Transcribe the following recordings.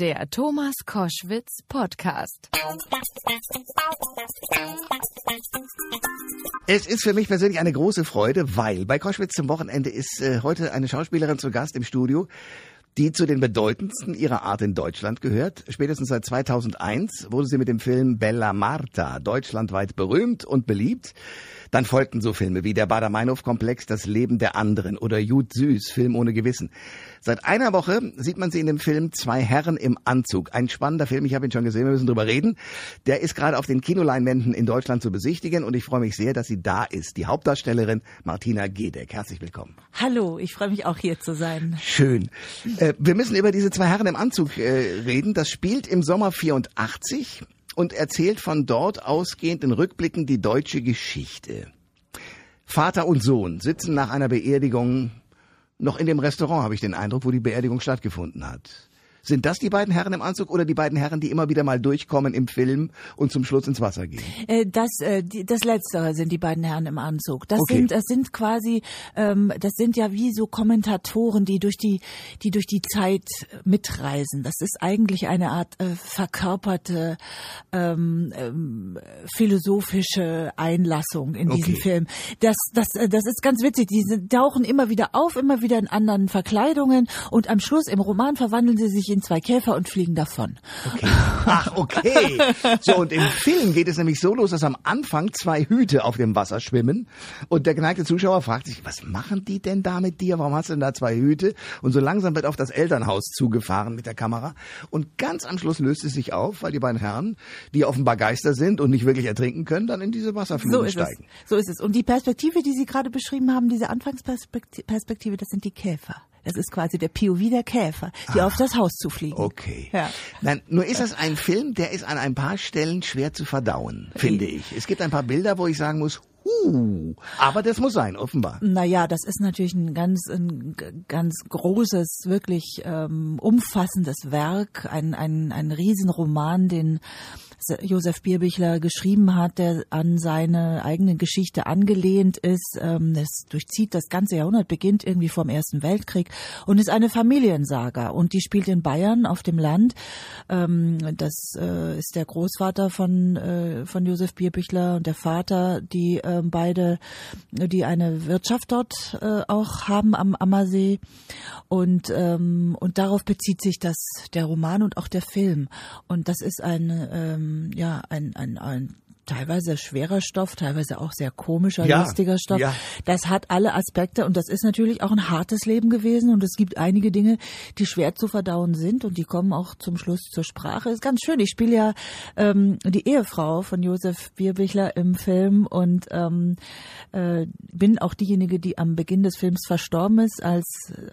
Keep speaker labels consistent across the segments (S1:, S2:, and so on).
S1: Der Thomas Koschwitz Podcast.
S2: Es ist für mich persönlich eine große Freude, weil bei Koschwitz zum Wochenende ist äh, heute eine Schauspielerin zu Gast im Studio, die zu den bedeutendsten ihrer Art in Deutschland gehört. Spätestens seit 2001 wurde sie mit dem Film Bella Marta deutschlandweit berühmt und beliebt. Dann folgten so Filme wie der Bader-Meinhof-Komplex, Das Leben der anderen oder Jud Süß, Film ohne Gewissen. Seit einer Woche sieht man sie in dem Film Zwei Herren im Anzug. Ein spannender Film, ich habe ihn schon gesehen, wir müssen drüber reden. Der ist gerade auf den Kinoleinwänden in Deutschland zu besichtigen und ich freue mich sehr, dass sie da ist. Die Hauptdarstellerin Martina Gedeck. Herzlich willkommen.
S3: Hallo, ich freue mich auch hier zu sein.
S2: Schön. Äh, wir müssen über diese Zwei Herren im Anzug äh, reden. Das spielt im Sommer 84 und erzählt von dort ausgehend in Rückblicken die deutsche Geschichte. Vater und Sohn sitzen nach einer Beerdigung noch in dem Restaurant, habe ich den Eindruck, wo die Beerdigung stattgefunden hat. Sind das die beiden Herren im Anzug oder die beiden Herren, die immer wieder mal durchkommen im Film und zum Schluss ins Wasser gehen?
S3: Äh, das, äh, die, das Letztere sind die beiden Herren im Anzug. Das
S2: Okay.
S3: sind, das sind quasi, ähm, das sind ja wie so Kommentatoren, die durch die, die durch die Zeit mitreisen. Das ist eigentlich eine Art äh, verkörperte ähm, ähm, philosophische Einlassung in diesem
S2: Okay.
S3: Film. Das, das, äh, das ist ganz witzig. Die tauchen immer wieder auf, immer wieder in anderen Verkleidungen und am Schluss im Roman verwandeln sie sich in zwei Käfer und fliegen davon.
S2: Okay. Ach, okay. So, und im Film geht es nämlich so los, dass am Anfang zwei Hüte auf dem Wasser schwimmen und der geneigte Zuschauer fragt sich, was machen die denn da mit dir? Warum hast du denn da zwei Hüte? Und so langsam wird auf das Elternhaus zugefahren mit der Kamera und ganz am Schluss löst es sich auf, weil die beiden Herren, die offenbar Geister sind und nicht wirklich ertrinken können, dann in diese Wasserfluten
S3: So
S2: steigen.
S3: es. So ist es. Und die Perspektive, die Sie gerade beschrieben haben, diese Anfangsperspektive, Perspektive, das sind die Käfer. Das ist quasi der POV der Käfer, die auf das Haus zufliegen.
S2: Okay.
S3: Ja.
S2: Nein, nur ist das ein Film, der ist an ein paar Stellen schwer zu verdauen, finde ich. Es gibt ein paar Bilder, wo ich sagen muss, huh, aber das muss sein, offenbar.
S3: Naja, das ist natürlich ein ganz, ein ganz großes, wirklich ähm, umfassendes Werk, ein, ein, ein Riesenroman, den Josef Bierbichler geschrieben hat, der an seine eigene Geschichte angelehnt ist. Ähm, es durchzieht das ganze Jahrhundert, beginnt irgendwie vom Ersten Weltkrieg und ist eine Familiensaga und die spielt in Bayern auf dem Land. Ähm, das äh, ist der Großvater von, äh, von Josef Bierbichler und der Vater, die ähm, beide, die eine Wirtschaft dort äh, auch haben am Ammersee. Und, ähm, und darauf bezieht sich das, der Roman und auch der Film. Und das ist ein, ähm, ja, ein, ein, ein teilweise schwerer Stoff, teilweise auch sehr komischer,
S2: Ja,
S3: lustiger Stoff.
S2: ja.
S3: Das hat alle Aspekte und das ist natürlich auch ein hartes Leben gewesen und es gibt einige Dinge, die schwer zu verdauen sind und die kommen auch zum Schluss zur Sprache. Ist ganz schön. Ich spiele ja ähm, die Ehefrau von Josef Bierbichler im Film und ähm, äh, bin auch diejenige, die am Beginn des Films verstorben ist als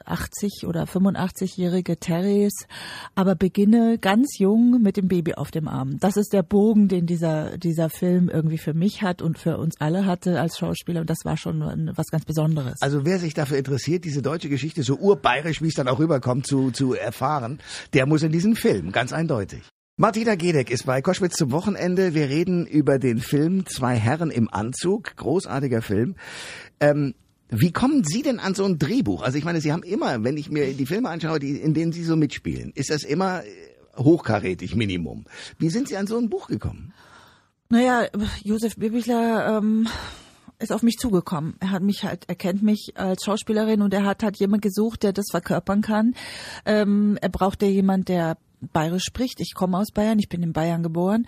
S3: 80 oder 85-jährige Therese, aber beginne ganz jung mit dem Baby auf dem Arm. Das ist der Bogen, den dieser dieser Film irgendwie für mich hat und für uns alle hatte als Schauspieler und das war schon was ganz Besonderes.
S2: Also wer sich dafür interessiert, diese deutsche Geschichte so urbayerisch, wie es dann auch rüberkommt, zu, zu erfahren, der muss in diesen Film, ganz eindeutig. Martina Gedeck ist bei Koschwitz zum Wochenende. Wir reden über den Film Zwei Herren im Anzug. Großartiger Film. Ähm, wie kommen Sie denn an so ein Drehbuch? Also ich meine, Sie haben immer, wenn ich mir die Filme anschaue, die, in denen Sie so mitspielen, ist das immer äh, hochkarätig Minimum. Wie sind Sie an so ein Buch gekommen?
S3: Naja, Josef Bierbichler ähm, ist auf mich zugekommen. Er hat mich halt, er kennt mich als Schauspielerin und er hat halt jemand gesucht, der das verkörpern kann. Ähm, er brauchte jemand, der bayerisch spricht. Ich komme aus Bayern, ich bin in Bayern geboren.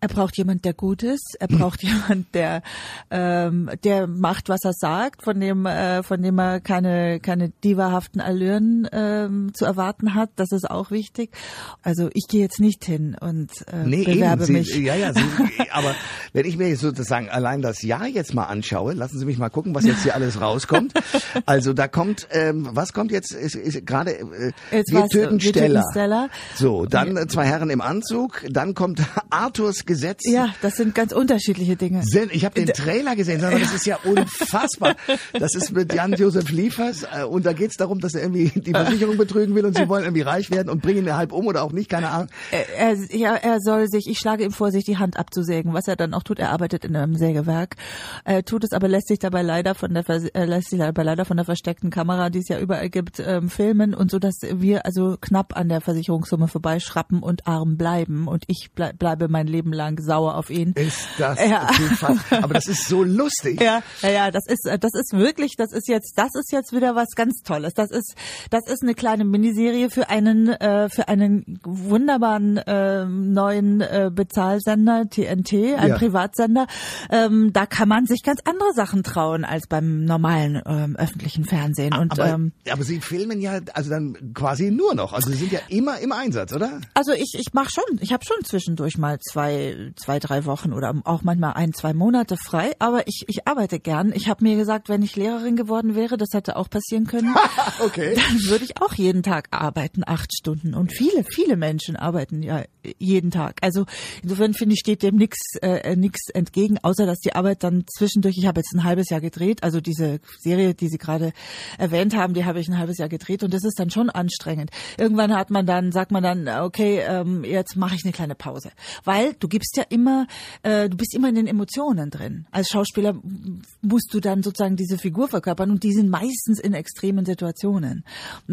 S3: Er braucht jemand, der gut ist. Er braucht jemand, der ähm, der macht, was er sagt, von dem äh, von dem er keine keine divahaften Allüren ähm, zu erwarten hat. Das ist auch wichtig. Also ich gehe jetzt nicht hin und äh,
S2: Nee,
S3: bewerbe
S2: eben. Sie,
S3: mich.
S2: Ja, ja, Sie, aber wenn ich mir jetzt sozusagen allein das Jahr jetzt mal anschaue, lassen Sie mich mal gucken, was jetzt hier alles rauskommt. Also da kommt, ähm, was kommt jetzt? Ist, ist gerade äh,
S3: Jetzt
S2: wir
S3: war's, äh,
S2: töten
S3: wir töten
S2: Stella.
S3: Stella.
S2: So, dann äh, zwei Herren im Anzug, dann kommt Arthurs Gesetz.
S3: Ja, das sind ganz unterschiedliche Dinge.
S2: Ich habe den Trailer gesehen, mal, das ist ja unfassbar. Das ist mit Jan-Josef Liefers äh, und da geht's darum, dass er irgendwie die Versicherung betrügen will und sie wollen irgendwie reich werden und bringen ihn halb um oder auch nicht, keine Ahnung.
S3: Er, er, ja, er soll sich, ich schlage ihm vor, sich die Hand abzusägen, was er dann auch tut. Er arbeitet in einem Sägewerk, er tut es aber lässt sich dabei leider von der äh, lässt sich dabei leider von der versteckten Kamera, die es ja überall gibt, ähm, filmen und so, dass wir also knapp an der Versicherungssumme vorbeischrappen und arm bleiben und ich ble bleibe mein Leben lang sauer auf ihn.
S2: Ist das
S3: Ja.
S2: Aber das ist so lustig.
S3: Ja, ja, ja, das ist, das ist wirklich, das ist jetzt, das ist jetzt wieder was ganz Tolles. Das ist, das ist eine kleine Miniserie für einen, äh, für einen wunderbaren äh, neuen äh, Bezahlsender TNT, ein
S2: Ja.
S3: Privatsender. Ähm, da kann man sich ganz andere Sachen trauen als beim normalen ähm, öffentlichen Fernsehen. Und
S2: Aber,
S3: ähm,
S2: aber Sie filmen ja also dann quasi nur noch. Also Sie sind ja immer im Einsatz, oder?
S3: Also ich, ich mache schon, ich habe schon zwischendurch mal zwei, zwei, drei Wochen oder auch manchmal ein, zwei Monate frei, aber ich, ich arbeite gern. Ich habe mir gesagt, wenn ich Lehrerin geworden wäre, das hätte auch passieren können,
S2: Okay.
S3: dann würde ich auch jeden Tag arbeiten, acht Stunden. Und viele, viele Menschen arbeiten ja jeden Tag. Also insofern finde ich, steht dem nix äh, nix entgegen, außer dass die Arbeit dann zwischendurch, ich habe jetzt ein halbes Jahr gedreht, also diese Serie, die Sie gerade erwähnt haben, die habe ich ein halbes Jahr gedreht und das ist dann schon anstrengend. Irgendwann hat man dann, sagt man dann, okay, ähm, jetzt mache ich eine kleine Pause. Weil du gibst ja immer, äh, du bist immer in den Emotionen drin. Als Schauspieler musst du dann sozusagen diese Figur verkörpern und die sind meistens in extremen Situationen.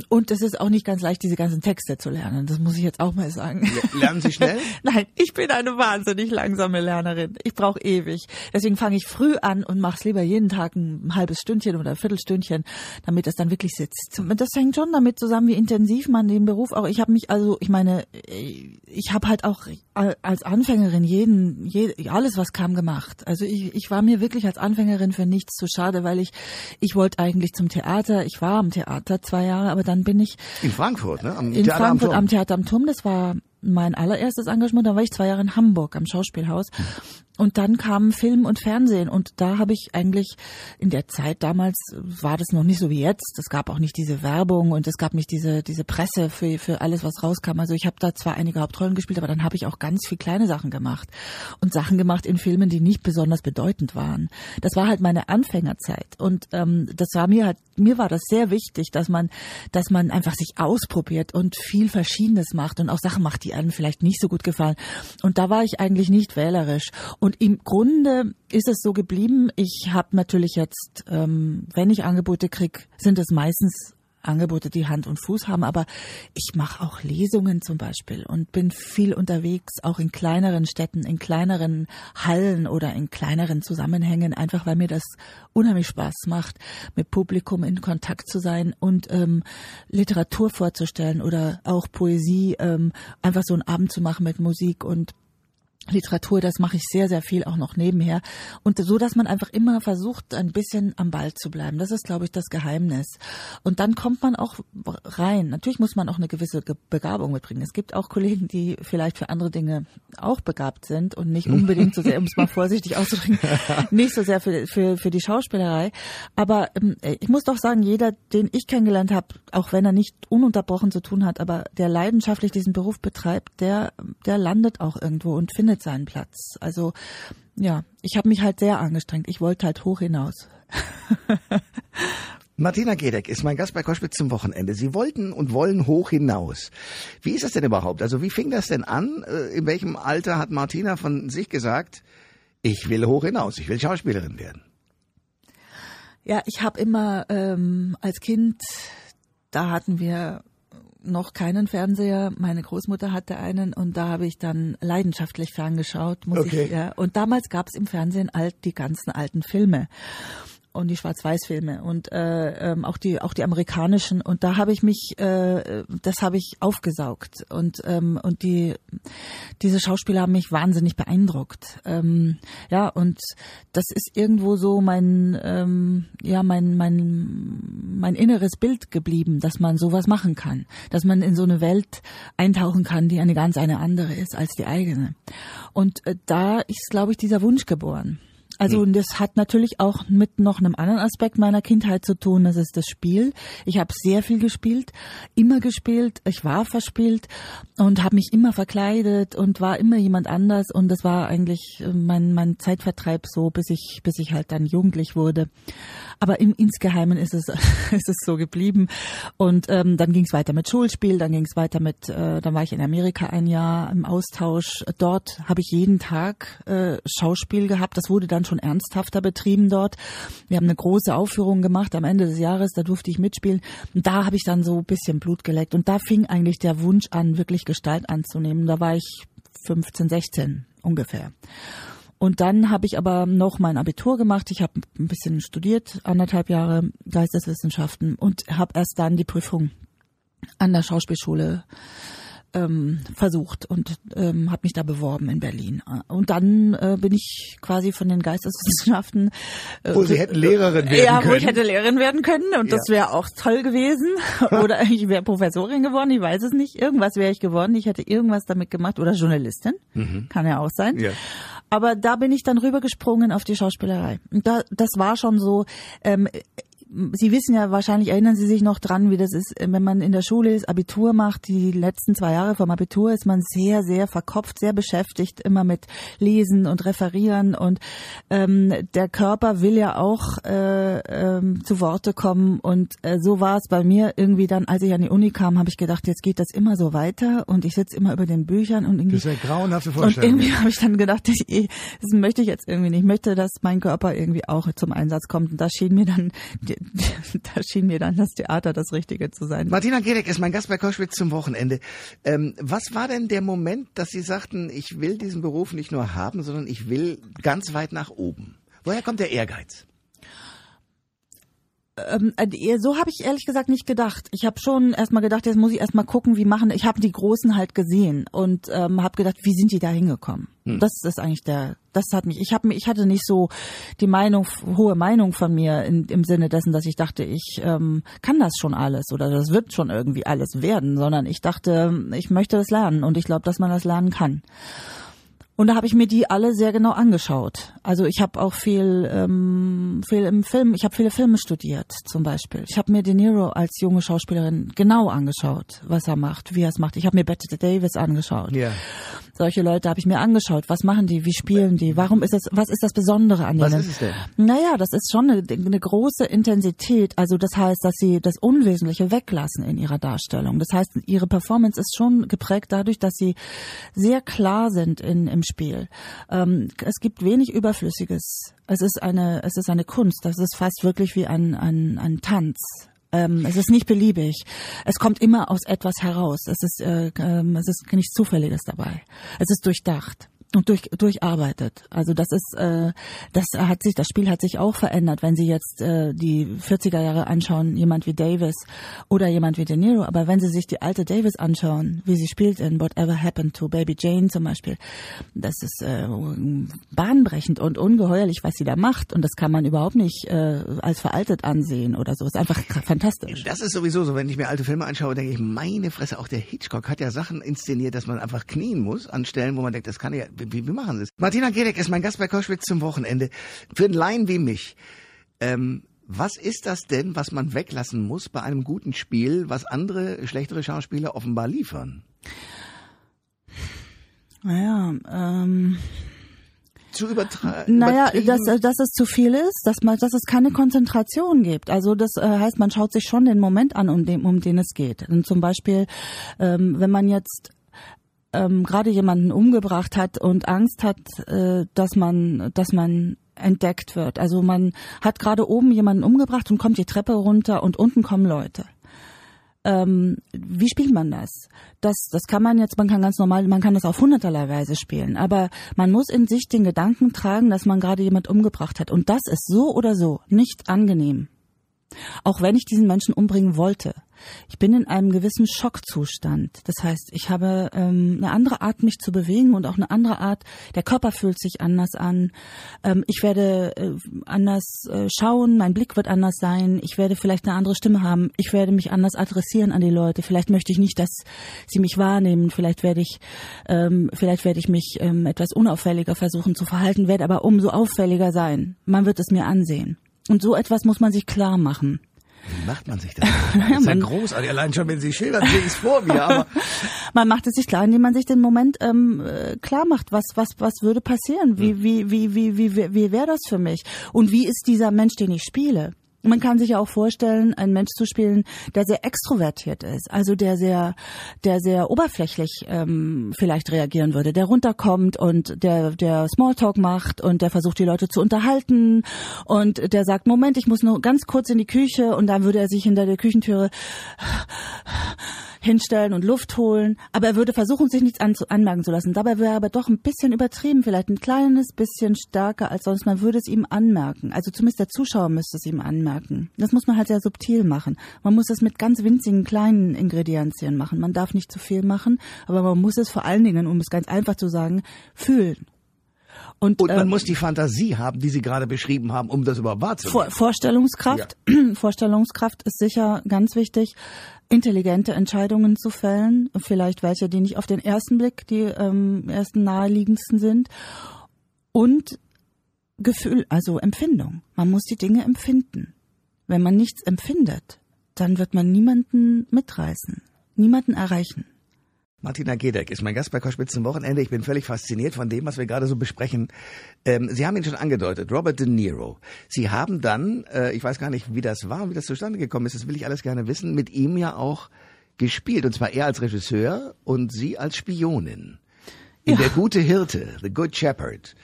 S3: Und es ist auch nicht ganz leicht, diese ganzen Texte zu lernen. Das muss ich jetzt auch mal sagen.
S2: Lernen Sie schnell?
S3: Nein, ich bin eine wahnsinnig langsame Lernerin. Ich brauche ewig. Deswegen fange ich früh an und mache es lieber jeden Tag ein halbes Stündchen oder ein Viertelstündchen, damit es dann wirklich sitzt. Das hängt schon damit zusammen, wie intensiv man den Beruf auch. Ich habe mich also, ich meine, ich habe halt auch als Anfängerin jeden, je, alles was kam gemacht. Also ich, ich war mir wirklich als Anfängerin für nichts zu schade, weil ich ich wollte eigentlich zum Theater. Ich war am Theater zwei Jahre, aber dann bin ich
S2: In Frankfurt, ne? Am
S3: in
S2: Theater
S3: Frankfurt
S2: am
S3: am. Theater am Turm. Das war mein allererstes Engagement. Da war ich zwei Jahre in Hamburg am Schauspielhaus. Und dann kam Film und Fernsehen. Und da habe ich eigentlich in der Zeit damals war das noch nicht so wie jetzt. Es gab auch nicht diese Werbung und es gab nicht diese, diese Presse für, für alles, was rauskam. Also ich habe da zwar einige Hauptrollen gespielt, aber dann habe ich auch ganz viel kleine Sachen gemacht. Und Sachen gemacht in Filmen, die nicht besonders bedeutend waren. Das war halt meine Anfängerzeit. Und ähm, das war mir halt, mir war das sehr wichtig, dass man, dass man einfach sich ausprobiert und viel Verschiedenes macht und auch Sachen macht, die einem vielleicht nicht so gut gefallen. Und da war ich eigentlich nicht wählerisch. Und im Grunde ist es so geblieben. Ich habe natürlich jetzt, ähm, wenn ich Angebote krieg, sind es meistens Angebote, die Hand und Fuß haben, aber ich mache auch Lesungen zum Beispiel und bin viel unterwegs, auch in kleineren Städten, in kleineren Hallen oder in kleineren Zusammenhängen, einfach weil mir das unheimlich Spaß macht, mit Publikum in Kontakt zu sein und ähm, Literatur vorzustellen oder auch Poesie, ähm, einfach so einen Abend zu machen mit Musik und Literatur, das mache ich sehr, sehr viel auch noch nebenher. Und so, dass man einfach immer versucht, ein bisschen am Ball zu bleiben. Das ist, glaube ich, das Geheimnis. Und dann kommt man auch rein. Natürlich muss man auch eine gewisse Ge- Begabung mitbringen. Es gibt auch Kollegen, die vielleicht für andere Dinge auch begabt sind und nicht unbedingt so sehr, um es mal vorsichtig auszudrücken, nicht so sehr für, für, für die Schauspielerei. Aber ähm, ich muss doch sagen, jeder, den ich kennengelernt habe, auch wenn er nicht ununterbrochen zu tun hat, aber der leidenschaftlich diesen Beruf betreibt, der, der landet auch irgendwo und findet seinen Platz. Also ja, ich habe mich halt sehr angestrengt. Ich wollte halt hoch hinaus.
S2: Martina Gedeck ist mein Gast bei Koschwitz zum Wochenende. Sie wollten und wollen hoch hinaus. Wie ist das denn überhaupt? Also wie fing das denn an? Äh, In welchem Alter hat Martina von sich gesagt, ich will hoch hinaus, ich will Schauspielerin werden?
S3: Ja, ich habe immer ähm, als Kind, da hatten wir noch keinen Fernseher. Meine Großmutter hatte einen und da habe ich dann leidenschaftlich ferngeschaut, muss
S2: Okay.
S3: ich. Ja. Und damals gab es im Fernsehen alt die ganzen alten Filme und die Schwarz-Weiß-Filme und äh, ähm, auch die auch die amerikanischen. Und da habe ich mich äh, das habe ich aufgesaugt. Und ähm, und die diese Schauspieler haben mich wahnsinnig beeindruckt. Ähm, ja und das ist irgendwo so mein ähm, ja mein mein mein inneres Bild geblieben dass man sowas machen kann. Dass man in so eine Welt eintauchen kann die eine ganz eine andere ist als die eigene. Und äh, da ist glaube ich dieser Wunsch geboren also und das hat natürlich auch mit noch einem anderen Aspekt meiner Kindheit zu tun, das ist das Spiel. Ich habe sehr viel gespielt, immer gespielt, ich war verspielt und habe mich immer verkleidet und war immer jemand anders und das war eigentlich äh, mein mein Zeitvertreib so, bis ich bis ich halt dann jugendlich wurde. Aber im, insgeheimen ist es, ist es so geblieben. Und ähm, dann ging es weiter mit Schulspiel, dann ging es weiter mit, äh, dann war ich in Amerika ein Jahr im Austausch. Dort habe ich jeden Tag äh, Schauspiel gehabt. Das wurde dann schon ernsthafter betrieben dort. Wir haben eine große Aufführung gemacht am Ende des Jahres, da durfte ich mitspielen. Und da habe ich dann so ein bisschen Blut geleckt. Und da fing eigentlich der Wunsch an, wirklich Gestalt anzunehmen. Da war ich 15, 16 ungefähr. Und dann habe ich aber noch mein Abitur gemacht. Ich habe ein bisschen studiert, anderthalb Jahre Geisteswissenschaften und habe erst dann die Prüfung an der Schauspielschule ähm, versucht und ähm, habe mich da beworben in Berlin. Und dann äh, bin ich quasi von den Geisteswissenschaften.
S2: Äh, wo Sie hätten Lehrerin werden
S3: ja,
S2: können.
S3: wo ich hätte Lehrerin werden können und ja. das wäre auch toll gewesen. oder ich wäre Professorin geworden, ich weiß es nicht. Irgendwas wäre ich geworden. Ich hätte irgendwas damit gemacht oder Journalistin, mhm. kann ja auch sein. Ja. Aber da bin ich dann rübergesprungen auf die Schauspielerei. Und da, das war schon so, ähm, Sie wissen ja wahrscheinlich, erinnern Sie sich noch dran, wie das ist, wenn man in der Schule ist, Abitur macht, die letzten zwei Jahre vom Abitur ist man sehr, sehr verkopft, sehr beschäftigt, immer mit Lesen und Referieren und ähm, der Körper will ja auch äh, ähm, zu Worte kommen und äh, so war es bei mir irgendwie dann, als ich an die Uni kam, habe ich gedacht, jetzt geht das immer so weiter und ich sitze immer über den Büchern und irgendwie...
S2: Das ist eine grauenhafte
S3: Vorstellung. Und irgendwie habe ich dann gedacht, ich, das möchte ich jetzt irgendwie nicht. Ich möchte, dass mein Körper irgendwie auch zum Einsatz kommt und da schien mir dann da schien mir dann das Theater das Richtige zu sein.
S2: Martina Gedek ist mein Gast bei Koschwitz zum Wochenende. Ähm, was war denn der Moment, dass Sie sagten, ich will diesen Beruf nicht nur haben, sondern ich will ganz weit nach oben? Woher kommt der Ehrgeiz?
S3: Ähm, äh, so habe ich ehrlich gesagt nicht gedacht. Ich habe schon erstmal gedacht, jetzt muss ich erstmal gucken, wie machen. Ich habe die Großen halt gesehen und ähm, habe gedacht, wie sind die da hingekommen? Hm. Das ist eigentlich der. Das hat mich. Ich habe ich hatte nicht so die Meinung, hohe Meinung von mir in, im Sinne dessen, dass ich dachte, ich ähm, kann das schon alles oder das wird schon irgendwie alles werden, sondern ich dachte, ich möchte das lernen und ich glaube, dass man das lernen kann. Und da habe ich mir die alle sehr genau angeschaut. Also ich habe auch viel, ähm, viel im Film, ich habe viele Filme studiert zum Beispiel. Ich habe mir De Niro als junge Schauspielerin genau angeschaut, was er macht, wie er es macht. Ich habe mir Bette Davis angeschaut. Ja. Solche Leute habe ich mir angeschaut. Was machen die? Wie spielen die? Warum ist das? Was ist das Besondere an
S2: was
S3: denen?
S2: Was ist es denn?
S3: Naja, das ist schon eine, eine große Intensität. Also das heißt, dass sie das Unwesentliche weglassen in ihrer Darstellung. Das heißt, ihre Performance ist schon geprägt dadurch, dass sie sehr klar sind in, im Spiel. Ähm, es gibt wenig Überflüssiges. Es ist eine, es ist eine Kunst. Das ist fast wirklich wie ein, ein, ein Tanz. Ähm, es ist nicht beliebig. Es kommt immer aus etwas heraus. Es ist, äh, ähm, es ist nichts Zufälliges dabei. Es ist durchdacht und durch, durcharbeitet. Also das ist, äh, das hat sich, das Spiel hat sich auch verändert, wenn Sie jetzt äh, die 40er Jahre anschauen, jemand wie Davis oder jemand wie De Niro, aber wenn Sie sich die alte Davis anschauen, wie sie spielt in Whatever Happened to Baby Jane zum Beispiel, das ist äh, bahnbrechend und ungeheuerlich, was sie da macht und das kann man überhaupt nicht äh, als veraltet ansehen oder so. Ist einfach fantastisch.
S2: Das ist sowieso so, wenn ich mir alte Filme anschaue, denke ich, meine Fresse, auch der Hitchcock hat ja Sachen inszeniert, dass man einfach knien muss an Stellen, wo man denkt, das kann ja wie, wie machen Sie es? Martina Gedek ist mein Gast bei Koschwitz zum Wochenende. Für einen Laien wie mich, ähm, was ist das denn, was man weglassen muss bei einem guten Spiel, was andere schlechtere Schauspieler offenbar liefern?
S3: Naja, ähm
S2: zu übertreiben.
S3: Naja, dass, dass es zu viel ist, dass man, dass es keine Konzentration gibt. Also das äh, heißt, man schaut sich schon den Moment an, um den, um den es geht. Und zum Beispiel, ähm, wenn man jetzt ähm, gerade jemanden umgebracht hat und Angst hat, äh, dass man, dass man entdeckt wird. Also man hat gerade oben jemanden umgebracht und kommt die Treppe runter und unten kommen Leute. Ähm, wie spielt man das? Das, das kann man jetzt, man kann ganz normal, man kann das auf hunderterlei Weise spielen, aber man muss in sich den Gedanken tragen, dass man gerade jemand umgebracht hat. Und das ist so oder so nicht angenehm. Auch wenn ich diesen Menschen umbringen wollte. Ich bin in einem gewissen Schockzustand. Das heißt, ich habe ähm, eine andere Art, mich zu bewegen und auch eine andere Art, der Körper fühlt sich anders an. Ähm, ich werde äh, anders äh, schauen, mein Blick wird anders sein. Ich werde vielleicht eine andere Stimme haben. Ich werde mich anders adressieren an die Leute. Vielleicht möchte ich nicht, dass sie mich wahrnehmen. Vielleicht werde ich, ähm, vielleicht werde ich mich ähm, etwas unauffälliger versuchen zu verhalten, werde aber umso auffälliger sein. Man wird es mir ansehen. Und so etwas muss man sich klar machen.
S2: Wie macht man sich das? Das ist ja großartig. Allein schon, wenn Sie schildern, sehe ich es vor mir. Aber
S3: man macht es sich klar, indem man sich den Moment ähm, äh, klar macht, was was was würde passieren, wie wie wie wie wie wie, wie wäre das für mich und wie ist dieser Mensch, den ich spiele? Man kann sich ja auch vorstellen, einen Mensch zu spielen, der sehr extrovertiert ist, also der sehr, der sehr oberflächlich ähm, vielleicht reagieren würde, der runterkommt und der, der Smalltalk macht und der versucht, die Leute zu unterhalten und der sagt, Moment, ich muss nur ganz kurz in die Küche und dann würde er sich hinter der Küchentüre hinstellen und Luft holen, aber er würde versuchen, sich nichts anmerken zu lassen. Dabei wäre er aber doch ein bisschen übertrieben, vielleicht ein kleines bisschen stärker als sonst. Man würde es ihm anmerken. Also zumindest der Zuschauer müsste es ihm anmerken. Das muss man halt sehr subtil machen. Man muss es mit ganz winzigen kleinen Ingredienzien machen. Man darf nicht zu viel machen, aber man muss es vor allen Dingen, um es ganz einfach zu sagen, fühlen.
S2: Und, und man ähm, muss die Fantasie haben, die Sie gerade beschrieben haben, um das überhaupt wahrzunehmen.
S3: Vor, Vorstellungskraft, ja. Vorstellungskraft ist sicher ganz wichtig, intelligente Entscheidungen zu fällen, vielleicht welche, die nicht auf den ersten Blick die ähm, ersten naheliegendsten sind. Und Gefühl, also Empfindung. Man muss die Dinge empfinden. Wenn man nichts empfindet, dann wird man niemanden mitreißen, niemanden erreichen.
S2: Martina Gedeck ist mein Gast bei Koschwitz zum Wochenende. Ich bin völlig fasziniert von dem, was wir gerade so besprechen. Ähm, Sie haben ihn schon angedeutet, Robert De Niro. Sie haben dann, äh, ich weiß gar nicht, wie das war und wie das zustande gekommen ist, das will ich alles gerne wissen, mit ihm ja auch gespielt. Und zwar er als Regisseur und Sie als Spionin. In ja. Der gute Hirte, The Good Shepherd.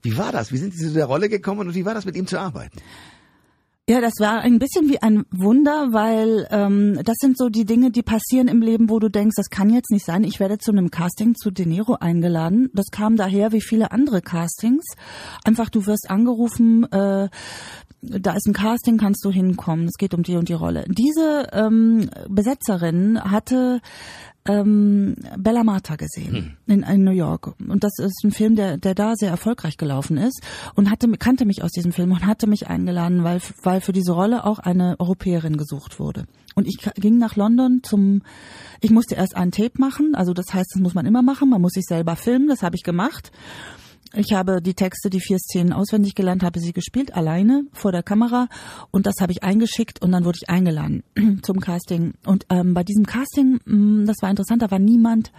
S2: Wie war das? Wie sind Sie zu der Rolle gekommen und wie war das, mit ihm zu arbeiten?
S3: Ja, das war ein bisschen wie ein Wunder, weil ähm, das sind so die Dinge, die passieren im Leben, wo du denkst, das kann jetzt nicht sein. Ich werde zu einem Casting zu De Niro eingeladen. Das kam daher wie viele andere Castings. Einfach, du wirst angerufen, äh, da ist ein Casting, kannst du hinkommen. Es geht um die und die Rolle. Diese ähm, Besetzerin hatte ähm, Bella Marta gesehen hm. in, in New York. Und das ist ein Film, der, der da sehr erfolgreich gelaufen ist und hatte, kannte mich aus diesem Film und hatte mich eingeladen, weil, weil für diese Rolle auch eine Europäerin gesucht wurde. Und ich ging nach London zum, ich musste erst ein Tape machen, also das heißt, das muss man immer machen, man muss sich selber filmen, das habe ich gemacht. Ich habe die Texte, die vier Szenen auswendig gelernt, habe sie gespielt, alleine vor der Kamera. Und das habe ich eingeschickt und dann wurde ich eingeladen zum Casting. Und ähm, bei diesem Casting, mh, mm, das war interessant, da war niemand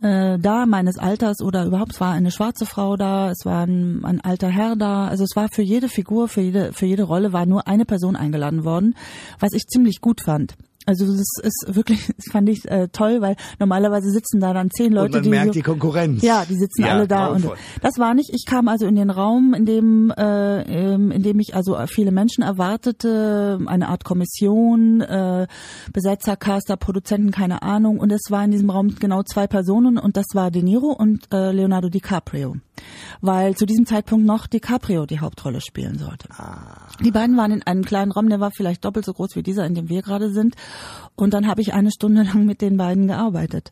S3: äh, da meines Alters oder überhaupt, es war eine schwarze Frau da, es war ein, ein alter Herr da. Also es war für jede Figur, für jede, für jede Rolle war nur eine Person eingeladen worden, was ich ziemlich gut fand. Also das ist wirklich, das fand ich äh, toll, weil normalerweise sitzen da dann zehn Leute, und
S2: man
S3: die
S2: merkt
S3: so,
S2: die Konkurrenz.
S3: Ja, die sitzen ja, alle da und das war nicht. Ich kam also in den Raum, in dem, äh, ähm, in dem ich also viele Menschen erwartete, eine Art Kommission, äh, Besetzer, Caster, Produzenten, keine Ahnung. Und es war in diesem Raum genau zwei Personen und das war De Niro und äh, Leonardo DiCaprio, weil zu diesem Zeitpunkt noch DiCaprio die Hauptrolle spielen sollte. Ah. Die beiden waren in einem kleinen Raum, der war vielleicht doppelt so groß wie dieser, in dem wir gerade sind. Und dann habe ich eine Stunde lang mit den beiden gearbeitet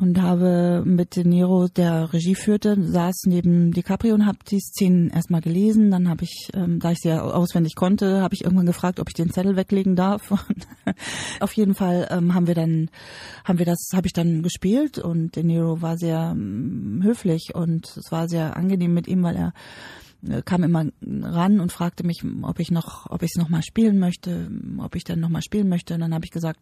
S3: und habe mit De Niro, der Regie führte, saß neben DiCaprio und habe die Szenen erstmal gelesen. Dann habe ich, ähm, da ich sie ja auswendig konnte, habe ich irgendwann gefragt, ob ich den Zettel weglegen darf. auf jeden Fall ähm, haben wir dann, haben wir das, habe ich dann gespielt und De Niro war sehr ähm, höflich und es war sehr angenehm mit ihm, weil er kam immer ran und fragte mich, ob ich noch, ob ich es noch mal spielen möchte, ob ich dann noch mal spielen möchte. Und dann habe ich gesagt,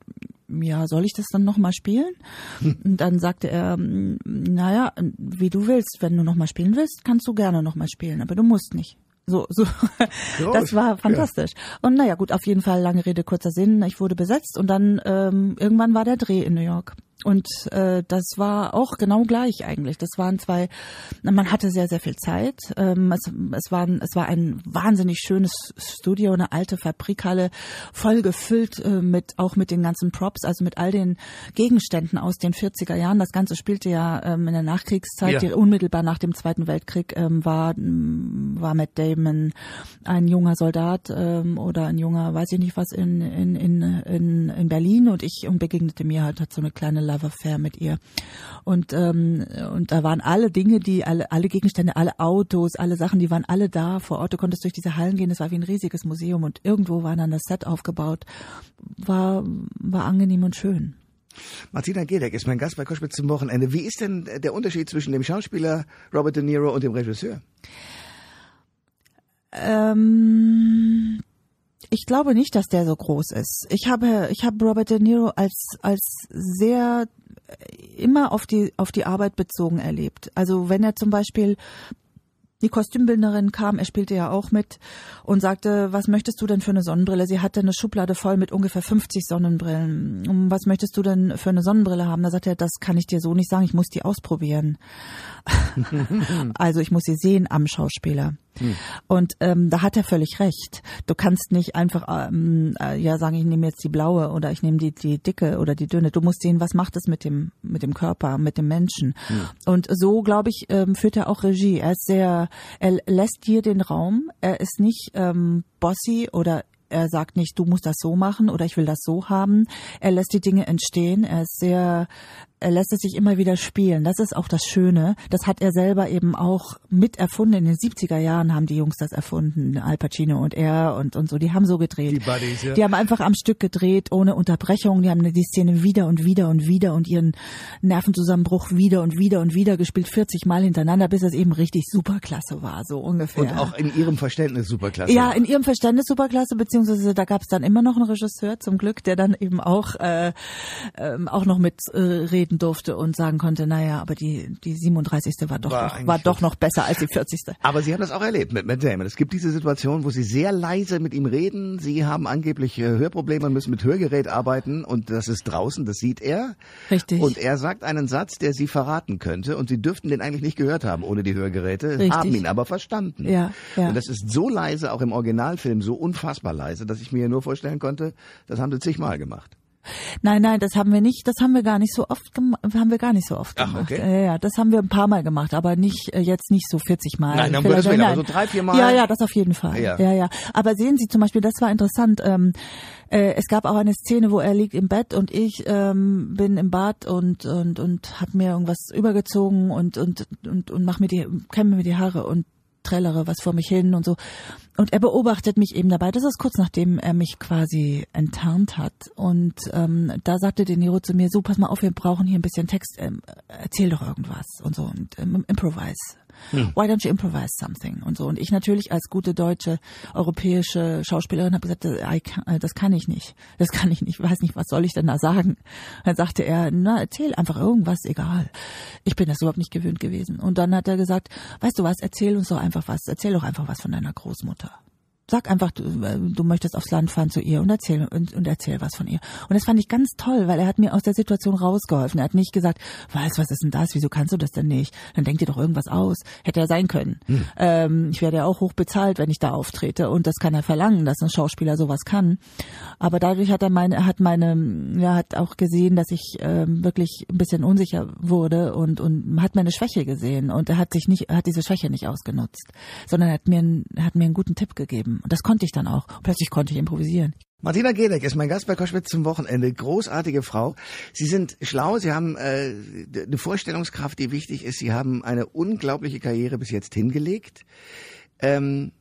S3: ja, soll ich das dann noch mal spielen? Und dann sagte er, naja, wie du willst, wenn du noch mal spielen willst, kannst du gerne noch mal spielen, aber du musst nicht. So, so. Das war fantastisch. Ja. Und naja, gut, auf jeden Fall lange Rede, kurzer Sinn. Ich wurde besetzt und dann ähm, irgendwann war der Dreh in New York. Und äh, das war auch genau gleich eigentlich. Das waren zwei, man hatte sehr, sehr viel Zeit. Ähm, es, es, war, es war ein wahnsinnig schönes Studio, eine alte Fabrikhalle, voll gefüllt äh, mit auch mit den ganzen Props, also mit all den Gegenständen aus den 40er Jahren. Das Ganze spielte ja ähm, in der Nachkriegszeit, ja. unmittelbar nach dem Zweiten Weltkrieg ähm, war, war Matt Damon ein junger Soldat ähm, oder ein junger, weiß ich nicht was, in, in, in, in, in Berlin und ich und begegnete mir halt, hat so eine kleine Love Affair mit ihr. Und, ähm, und da waren alle Dinge, die alle, alle Gegenstände, alle Autos, alle Sachen, die waren alle da vor Ort. Du konntest durch diese Hallen gehen, es war wie ein riesiges Museum und irgendwo war dann das Set aufgebaut. War, war angenehm und schön.
S2: Martina Gedeck ist mein Gast bei Koschwitz zum Wochenende. Wie ist denn der Unterschied zwischen dem Schauspieler Robert De Niro und dem Regisseur?
S3: Ähm, ich glaube nicht, dass der so groß ist. Ich habe, ich habe Robert De Niro als, als sehr immer auf die, auf die Arbeit bezogen erlebt. Also wenn er zum Beispiel die Kostümbildnerin kam, er spielte ja auch mit und sagte, was möchtest du denn für eine Sonnenbrille? Sie hatte eine Schublade voll mit ungefähr 50 Sonnenbrillen. Was möchtest du denn für eine Sonnenbrille haben? Da sagte er, das kann ich dir so nicht sagen, ich muss die ausprobieren. also ich muss sie sehen am Schauspieler. Hm. Und ähm, da hat er völlig recht. Du kannst nicht einfach ähm, äh, ja sagen, ich nehme jetzt die blaue oder ich nehme die die dicke oder die dünne. Du musst sehen, was macht es mit dem mit dem Körper, mit dem Menschen. Hm. Und so glaube ich ähm, führt er auch Regie. Er ist sehr, er lässt dir den Raum. Er ist nicht ähm, bossy oder er sagt nicht, du musst das so machen oder ich will das so haben. Er lässt die Dinge entstehen. Er ist sehr lässt es sich immer wieder spielen. Das ist auch das Schöne. Das hat er selber eben auch mit erfunden. In den 70er Jahren haben die Jungs das erfunden. Al Pacino und er und, und so. Die haben so gedreht. Die, Buddies, ja. die haben einfach am Stück gedreht, ohne Unterbrechung. Die haben die Szene wieder und wieder und wieder und ihren Nervenzusammenbruch wieder und wieder und wieder gespielt. 40 Mal hintereinander, bis es eben richtig superklasse war, so ungefähr.
S2: Und auch in ihrem Verständnis superklasse.
S3: Ja, in ihrem Verständnis superklasse, beziehungsweise da gab es dann immer noch einen Regisseur, zum Glück, der dann eben auch, äh, äh, auch noch mit äh, reden durfte und sagen konnte, naja, aber die, die 37. war doch, war, noch, war doch noch besser als die 40.
S2: Aber Sie haben das auch erlebt mit Matt Damon. Es gibt diese Situation, wo Sie sehr leise mit ihm reden. Sie haben angeblich äh, Hörprobleme und müssen mit Hörgerät arbeiten und das ist draußen, das sieht er.
S3: Richtig.
S2: Und er sagt einen Satz, der Sie verraten könnte und Sie dürften den eigentlich nicht gehört haben ohne die Hörgeräte, Richtig. haben ihn aber verstanden.
S3: Ja, ja.
S2: Und das ist so leise, auch im Originalfilm, so unfassbar leise, dass ich mir nur vorstellen konnte, das haben Sie zigmal gemacht.
S3: Nein, nein, das haben wir nicht, das haben wir gar nicht so oft gemacht, haben wir gar nicht so oft
S2: Ach,
S3: gemacht.
S2: Okay.
S3: Ja, ja, das haben wir ein paar Mal gemacht, aber nicht äh, jetzt nicht so 40 Mal.
S2: Nein, dann würde es aber so drei, vier Mal.
S3: Ja, ja, das auf jeden Fall. Ja. ja, ja. Aber sehen Sie zum Beispiel, das war interessant. Ähm, äh, es gab auch eine Szene, wo er liegt im Bett und ich ähm, bin im Bad und und und hab mir irgendwas übergezogen und und und und mach mir die kämme mir die Haare und trällere was vor mich hin und so. Und er beobachtet mich eben dabei. Das ist kurz nachdem er mich quasi enttarnt hat. Und ähm, da sagte De Niro zu mir, so, pass mal auf, wir brauchen hier ein bisschen Text, ähm, erzähl doch irgendwas und so und ähm, improvise. Hm. Why don't you improvise something und so. Und ich natürlich als gute deutsche europäische Schauspielerin habe gesagt, can, äh, das kann ich nicht, das kann ich nicht, ich weiß nicht, was soll ich denn da sagen. Dann sagte er, na erzähl einfach irgendwas, egal. Ich bin das überhaupt nicht gewöhnt gewesen. Und dann hat er gesagt, weißt du was, erzähl uns doch einfach was, erzähl doch einfach was von deiner Großmutter sag einfach, du, du möchtest aufs Land fahren zu ihr und erzähl und, und erzähl was von ihr. Und das fand ich ganz toll, weil er hat mir aus der Situation rausgeholfen. Er hat nicht gesagt, was, was ist denn das? Wieso kannst du das denn nicht? Dann denk dir doch irgendwas aus. Hätte er sein können. Hm. Ähm, ich werde ja auch hoch bezahlt, wenn ich da auftrete und das kann er verlangen, dass ein Schauspieler sowas kann. Aber dadurch hat er meine, hat meine, ja, hat auch gesehen, dass ich ähm, wirklich ein bisschen unsicher wurde und und hat meine Schwäche gesehen und er hat sich nicht, hat diese Schwäche nicht ausgenutzt, sondern er hat mir, hat mir einen guten Tipp gegeben. Und das konnte ich dann auch. Plötzlich konnte ich improvisieren.
S2: Martina Gedeck ist mein Gast bei Koschwitz zum Wochenende. Großartige Frau. Sie sind schlau, Sie haben äh, eine Vorstellungskraft, die wichtig ist. Sie haben eine unglaubliche Karriere bis jetzt hingelegt. Ähm,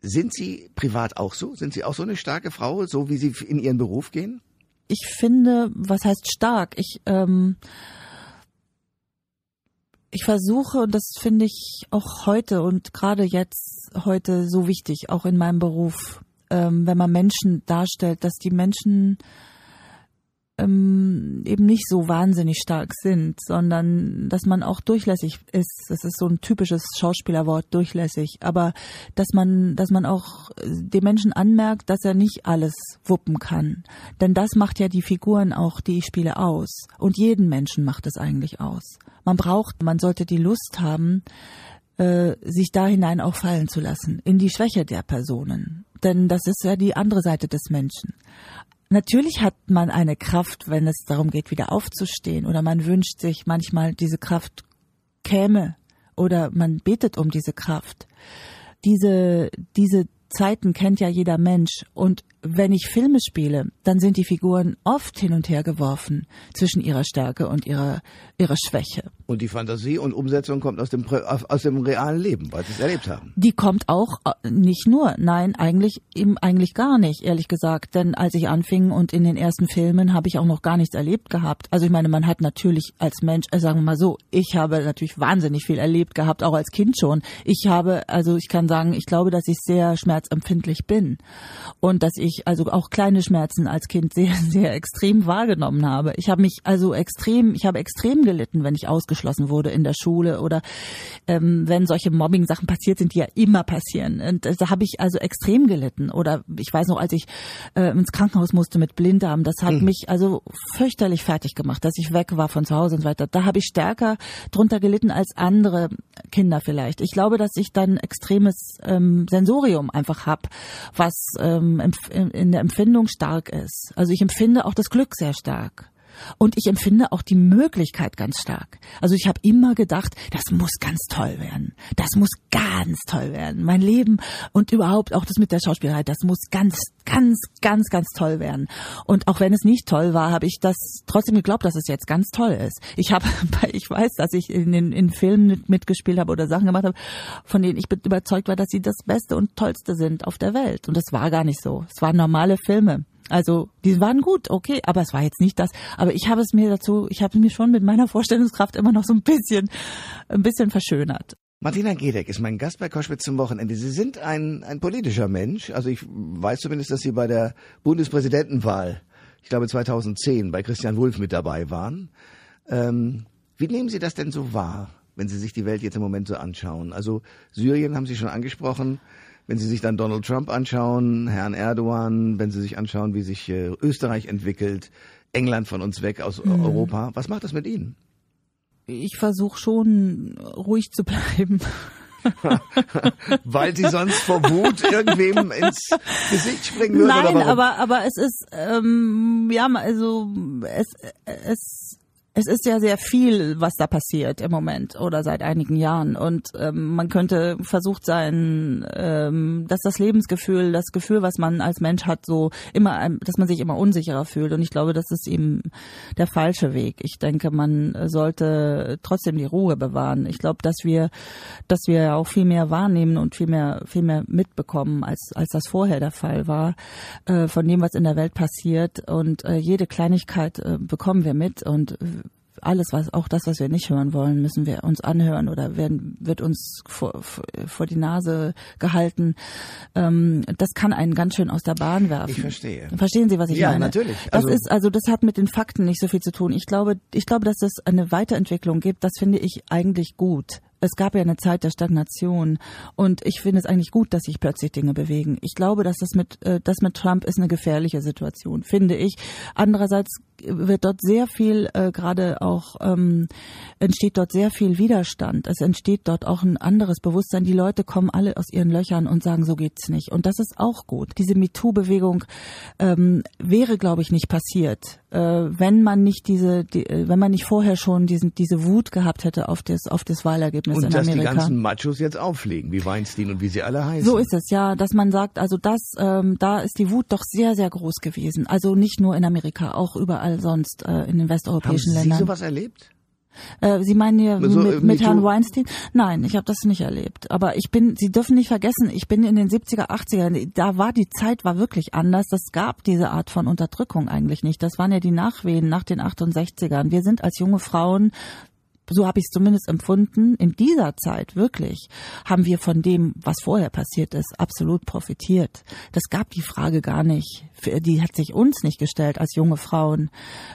S2: sind Sie privat auch so? Sind Sie auch so eine starke Frau, so wie Sie in Ihren Beruf gehen?
S3: Ich finde, was heißt stark? Ich ähm, ich versuche, und das finde ich auch heute und gerade jetzt heute so wichtig, auch in meinem Beruf, ähm, wenn man Menschen darstellt, dass die Menschen ähm, eben nicht so wahnsinnig stark sind, sondern dass man auch durchlässig ist. Das ist so ein typisches Schauspielerwort, durchlässig. Aber dass man, dass man auch dem Menschen anmerkt, dass er nicht alles wuppen kann. Denn das macht ja die Figuren auch, die ich spiele, aus. Und jeden Menschen macht es eigentlich aus. Man braucht, man sollte die Lust haben, äh, sich da hinein auch fallen zu lassen, in die Schwäche der Personen. Denn das ist ja die andere Seite des Menschen. Natürlich hat man eine Kraft, wenn es darum geht, wieder aufzustehen, oder man wünscht sich manchmal, diese Kraft käme, oder man betet um diese Kraft. Diese, diese Zeiten kennt ja jeder Mensch und wenn ich Filme spiele, dann sind die Figuren oft hin und her geworfen zwischen ihrer Stärke und ihrer, ihrer Schwäche.
S2: Und die Fantasie und Umsetzung kommt aus dem, aus dem realen Leben, weil sie es erlebt haben.
S3: Die kommt auch äh, nicht nur, nein, eigentlich eben eigentlich gar nicht, ehrlich gesagt. Denn als ich anfing und in den ersten Filmen habe ich auch noch gar nichts erlebt gehabt. Also ich meine, man hat natürlich als Mensch, äh, sagen wir mal so, ich habe natürlich wahnsinnig viel erlebt gehabt, auch als Kind schon. Ich habe, also ich kann sagen, ich glaube, dass ich sehr schmerzlich schmerzempfindlich bin und dass ich also auch kleine Schmerzen als Kind sehr, sehr extrem wahrgenommen habe. Ich habe mich also extrem, ich habe extrem gelitten, wenn ich ausgeschlossen wurde in der Schule oder ähm, wenn solche Mobbing-Sachen passiert sind, die ja immer passieren. Und da habe ich also extrem gelitten. Oder ich weiß noch, als ich äh, ins Krankenhaus musste mit Blinddarm, das hat mhm. mich also fürchterlich fertig gemacht, dass ich weg war von zu Hause und so weiter. Da habe ich stärker drunter gelitten als andere Kinder vielleicht. Ich glaube, dass ich dann extremes ähm, Sensorium einfach hab, was ähm, in der Empfindung stark ist. Also ich empfinde auch das Glück sehr stark. Und ich empfinde auch die Möglichkeit ganz stark. Also ich habe immer gedacht, das muss ganz toll werden. Das muss ganz toll werden. Mein Leben und überhaupt auch das mit der Schauspielerei, das muss ganz, ganz, ganz, ganz toll werden. Und auch wenn es nicht toll war, habe ich das trotzdem geglaubt, dass es jetzt ganz toll ist. Ich habe, ich weiß, dass ich in den in Filmen mitgespielt habe oder Sachen gemacht habe, von denen ich überzeugt war, dass sie das Beste und Tollste sind auf der Welt. Und das war gar nicht so. Es waren normale Filme. Also die waren gut, okay, aber es war jetzt nicht das. Aber ich habe es mir dazu, ich habe es mir schon mit meiner Vorstellungskraft immer noch so ein bisschen, ein bisschen verschönert.
S2: Martina Gedeck ist mein Gast bei Koschwitz zum Wochenende. Sie sind ein, ein politischer Mensch. Also ich weiß zumindest, dass Sie bei der Bundespräsidentenwahl, ich glaube 2010, bei Christian Wulff mit dabei waren. Ähm, wie nehmen Sie das denn so wahr, wenn Sie sich die Welt jetzt im Moment so anschauen? Also Syrien haben Sie schon angesprochen. Wenn Sie sich dann Donald Trump anschauen, Herrn Erdogan, wenn Sie sich anschauen, wie sich äh, Österreich entwickelt, England von uns weg aus mhm. Europa, was macht das mit Ihnen?
S3: Ich versuche schon ruhig zu bleiben.
S2: Weil sie sonst vor Wut irgendwem ins Gesicht springen würden?
S3: Nein, aber aber es ist ähm, ja also es es es ist ja sehr viel, was da passiert im Moment oder seit einigen Jahren. Und ähm, man könnte versucht sein, ähm, dass das Lebensgefühl, das Gefühl, was man als Mensch hat, so immer, dass man sich immer unsicherer fühlt. Und ich glaube, das ist eben der falsche Weg. Ich denke, man sollte trotzdem die Ruhe bewahren. Ich glaube, dass wir, dass wir auch viel mehr wahrnehmen und viel mehr, viel mehr mitbekommen, als als das vorher der Fall war, äh, von dem, was in der Welt passiert. Und äh, jede Kleinigkeit äh, bekommen wir mit und alles, was auch das, was wir nicht hören wollen, müssen wir uns anhören oder werden, wird uns vor, vor die Nase gehalten. Ähm, das kann einen ganz schön aus der Bahn werfen.
S2: Ich verstehe.
S3: Verstehen Sie, was ich
S2: ja,
S3: meine?
S2: Ja, natürlich.
S3: Also das ist also das hat mit den Fakten nicht so viel zu tun. Ich glaube, ich glaube, dass es eine Weiterentwicklung gibt. Das finde ich eigentlich gut es gab ja eine Zeit der Stagnation und ich finde es eigentlich gut, dass sich plötzlich Dinge bewegen. Ich glaube, dass das mit äh, das mit Trump ist eine gefährliche Situation, finde ich. Andererseits wird dort sehr viel äh, gerade auch ähm, entsteht dort sehr viel Widerstand. Es entsteht dort auch ein anderes Bewusstsein. Die Leute kommen alle aus ihren Löchern und sagen, so geht's nicht. Und das ist auch gut. Diese MeToo-Bewegung ähm, wäre, glaube ich, nicht passiert, äh, wenn man nicht diese, die, äh, wenn man nicht vorher schon diesen, diese Wut gehabt hätte auf das auf das Wahlergebnis
S2: und
S3: in
S2: dass
S3: Amerika.
S2: die ganzen Machos jetzt auffliegen, wie Weinstein und wie sie alle heißen.
S3: So ist es, ja, dass man sagt, also das, ähm, da ist die Wut doch sehr, sehr groß gewesen. Also nicht nur in Amerika, auch überall sonst äh, in den westeuropäischen
S2: Haben
S3: Ländern.
S2: Sie sowas erlebt?
S3: Äh, Sie meinen hier
S2: So,
S3: mit,
S2: äh,
S3: mit? Herrn Weinstein? Nein, ich habe das nicht erlebt. Aber ich bin, Sie dürfen nicht vergessen, ich bin in den 70er, 80er, da war die Zeit war wirklich anders. Das gab diese Art von Unterdrückung eigentlich nicht. Das waren ja die Nachwehen nach den 68ern. Wir sind als junge Frauen so habe ich es zumindest empfunden, in dieser Zeit wirklich haben wir von dem, was vorher passiert ist, absolut profitiert. Das gab die Frage gar nicht. Die hat sich uns nicht gestellt als junge Frauen.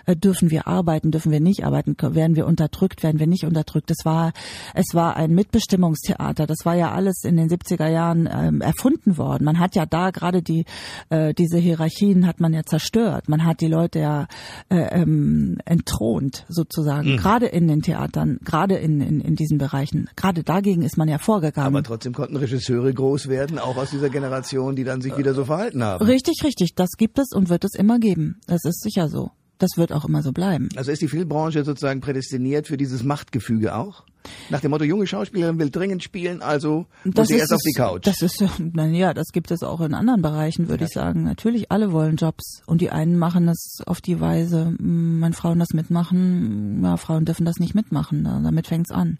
S3: Äh, dürfen wir arbeiten, dürfen wir nicht arbeiten, werden wir unterdrückt, werden wir nicht unterdrückt. Es war, es war ein Mitbestimmungstheater. Das war ja alles in den 70er Jahren ähm, erfunden worden. Man hat ja da gerade die, äh, diese Hierarchien hat man ja zerstört. Man hat die Leute ja äh, ähm, entthront sozusagen,
S2: Mhm.
S3: gerade in den Theatern, gerade in, in, in diesen Bereichen. Gerade dagegen ist man ja vorgegangen.
S2: Aber trotzdem konnten Regisseure groß werden, auch aus dieser Generation, die dann sich wieder so verhalten haben.
S3: Richtig, richtig. Das gibt es und wird es immer geben. Das ist sicher so. Das wird auch immer so bleiben.
S2: Also ist die Filmbranche sozusagen prädestiniert für dieses Machtgefüge auch? Nach dem Motto, junge Schauspielerin will dringend spielen, also muss sie erst auf die Couch.
S3: Das ist, na ja, das gibt es auch in anderen Bereichen, würde ich sagen. Natürlich, alle wollen Jobs. Und die einen machen das auf die Weise, mh, wenn Frauen das mitmachen, ja, Frauen dürfen das nicht mitmachen. Da- Damit fängt's an.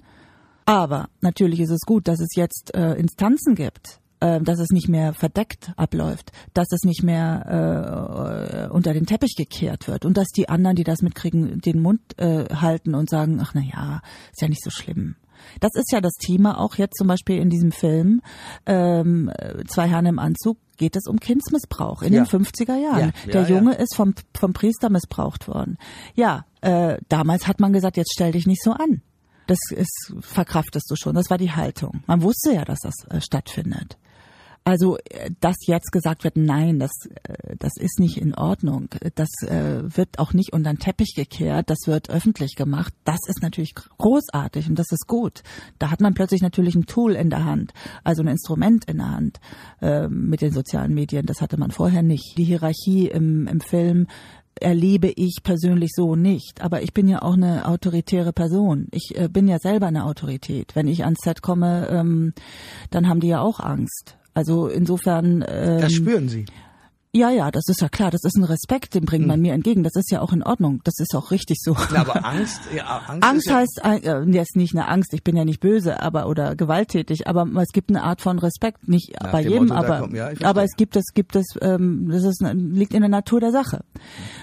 S3: Aber natürlich ist es gut, dass es jetzt äh, Instanzen gibt. Äh, dass es nicht mehr verdeckt abläuft, dass es nicht mehr äh, unter den Teppich gekehrt wird und dass die anderen, die das mitkriegen, den Mund äh, halten und sagen, ach na ja, ist ja nicht so schlimm. Das ist ja das Thema auch jetzt zum Beispiel in diesem Film ähm, Zwei Herren im Anzug geht es um Kindsmissbrauch in
S2: Ja.
S3: den 50er Jahren.
S2: Ja,
S3: Der
S2: ja.
S3: Junge ist vom, vom Priester missbraucht worden. Ja, äh, damals hat man gesagt, jetzt stell dich nicht so an. Das ist, verkraftest du schon. Das war die Haltung. Man wusste ja, dass das äh, stattfindet. Also, äh, dass jetzt gesagt wird, nein, das, äh, das ist nicht in Ordnung. Das äh, wird auch nicht unter den Teppich gekehrt. Das wird öffentlich gemacht. Das ist natürlich großartig und das ist gut. Da hat man plötzlich natürlich ein Tool in der Hand, also ein Instrument in der Hand mit den sozialen Medien. Das hatte man vorher nicht. Die Hierarchie im, im Film erlebe ich persönlich so nicht. Aber ich bin ja auch eine autoritäre Person. Ich äh, bin ja selber eine Autorität. Wenn ich ans Set komme, ähm, dann haben die ja auch Angst. Also insofern. Ähm,
S2: Das spüren Sie.
S3: Ja, ja, das ist ja klar. Das ist ein Respekt, den bringt man mir entgegen. Das ist ja auch in Ordnung. Das ist auch richtig so.
S2: Na, aber Angst, ja, Angst,
S3: Angst
S2: ist ja,
S3: heißt äh, jetzt nicht eine Angst. Ich bin ja nicht böse, aber oder gewalttätig. Aber es gibt eine Art von Respekt, nicht
S2: Nach
S3: bei
S2: dem
S3: jedem,
S2: Motto,
S3: aber
S2: kommt- ja,
S3: aber es gibt es gibt es ähm, das ist liegt in der Natur der Sache.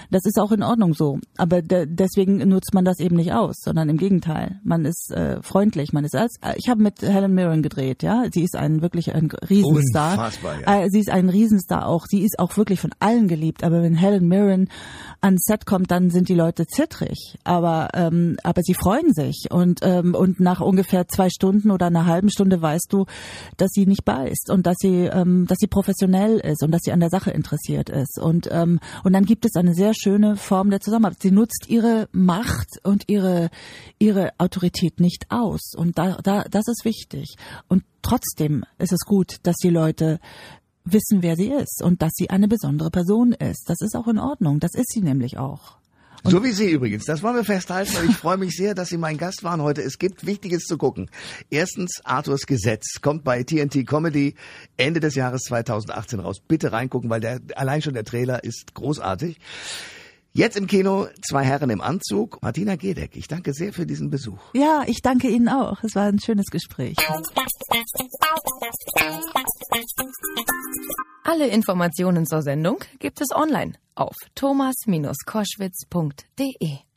S3: Das ist auch in Ordnung so. Aber de deswegen nutzt man das eben nicht aus, sondern im Gegenteil. Man ist äh, freundlich. Man ist als äh, ich habe mit Helen Mirren gedreht. Ja, sie ist ein wirklich ein Riesenstar.
S2: Unfassbar, ja.
S3: Äh, sie ist ein Riesenstar auch. Sie ist auch wirklich von allen geliebt. Aber wenn Helen Mirren ans Set kommt, dann sind die Leute zittrig. Aber ähm, aber sie freuen sich und ähm, und nach ungefähr zwei Stunden oder einer halben Stunde weißt du, dass sie nicht beißt und dass sie ähm, dass sie professionell ist und dass sie an der Sache interessiert ist und ähm, und dann gibt es eine sehr schöne Form der Zusammenarbeit. Sie nutzt ihre Macht und ihre ihre Autorität nicht aus und da da das ist wichtig und trotzdem ist es gut, dass die Leute wissen, wer sie ist und dass sie eine besondere Person ist. Das ist auch in Ordnung. Das ist sie nämlich auch.
S2: So wie Sie übrigens. Das wollen wir festhalten und ich freue mich sehr, dass Sie mein Gast waren heute. Es gibt Wichtiges zu gucken. Erstens, Arthurs Gesetz kommt bei TNT Comedy Ende des Jahres 2018 raus. Bitte reingucken, weil der, allein schon der Trailer ist großartig. Jetzt im Kino zwei Herren im Anzug. Martina Gedeck, ich danke sehr für diesen Besuch.
S3: Ja, ich danke Ihnen auch. Es war ein schönes Gespräch.
S1: Alle Informationen zur Sendung gibt es online auf thomas-koschwitz.de.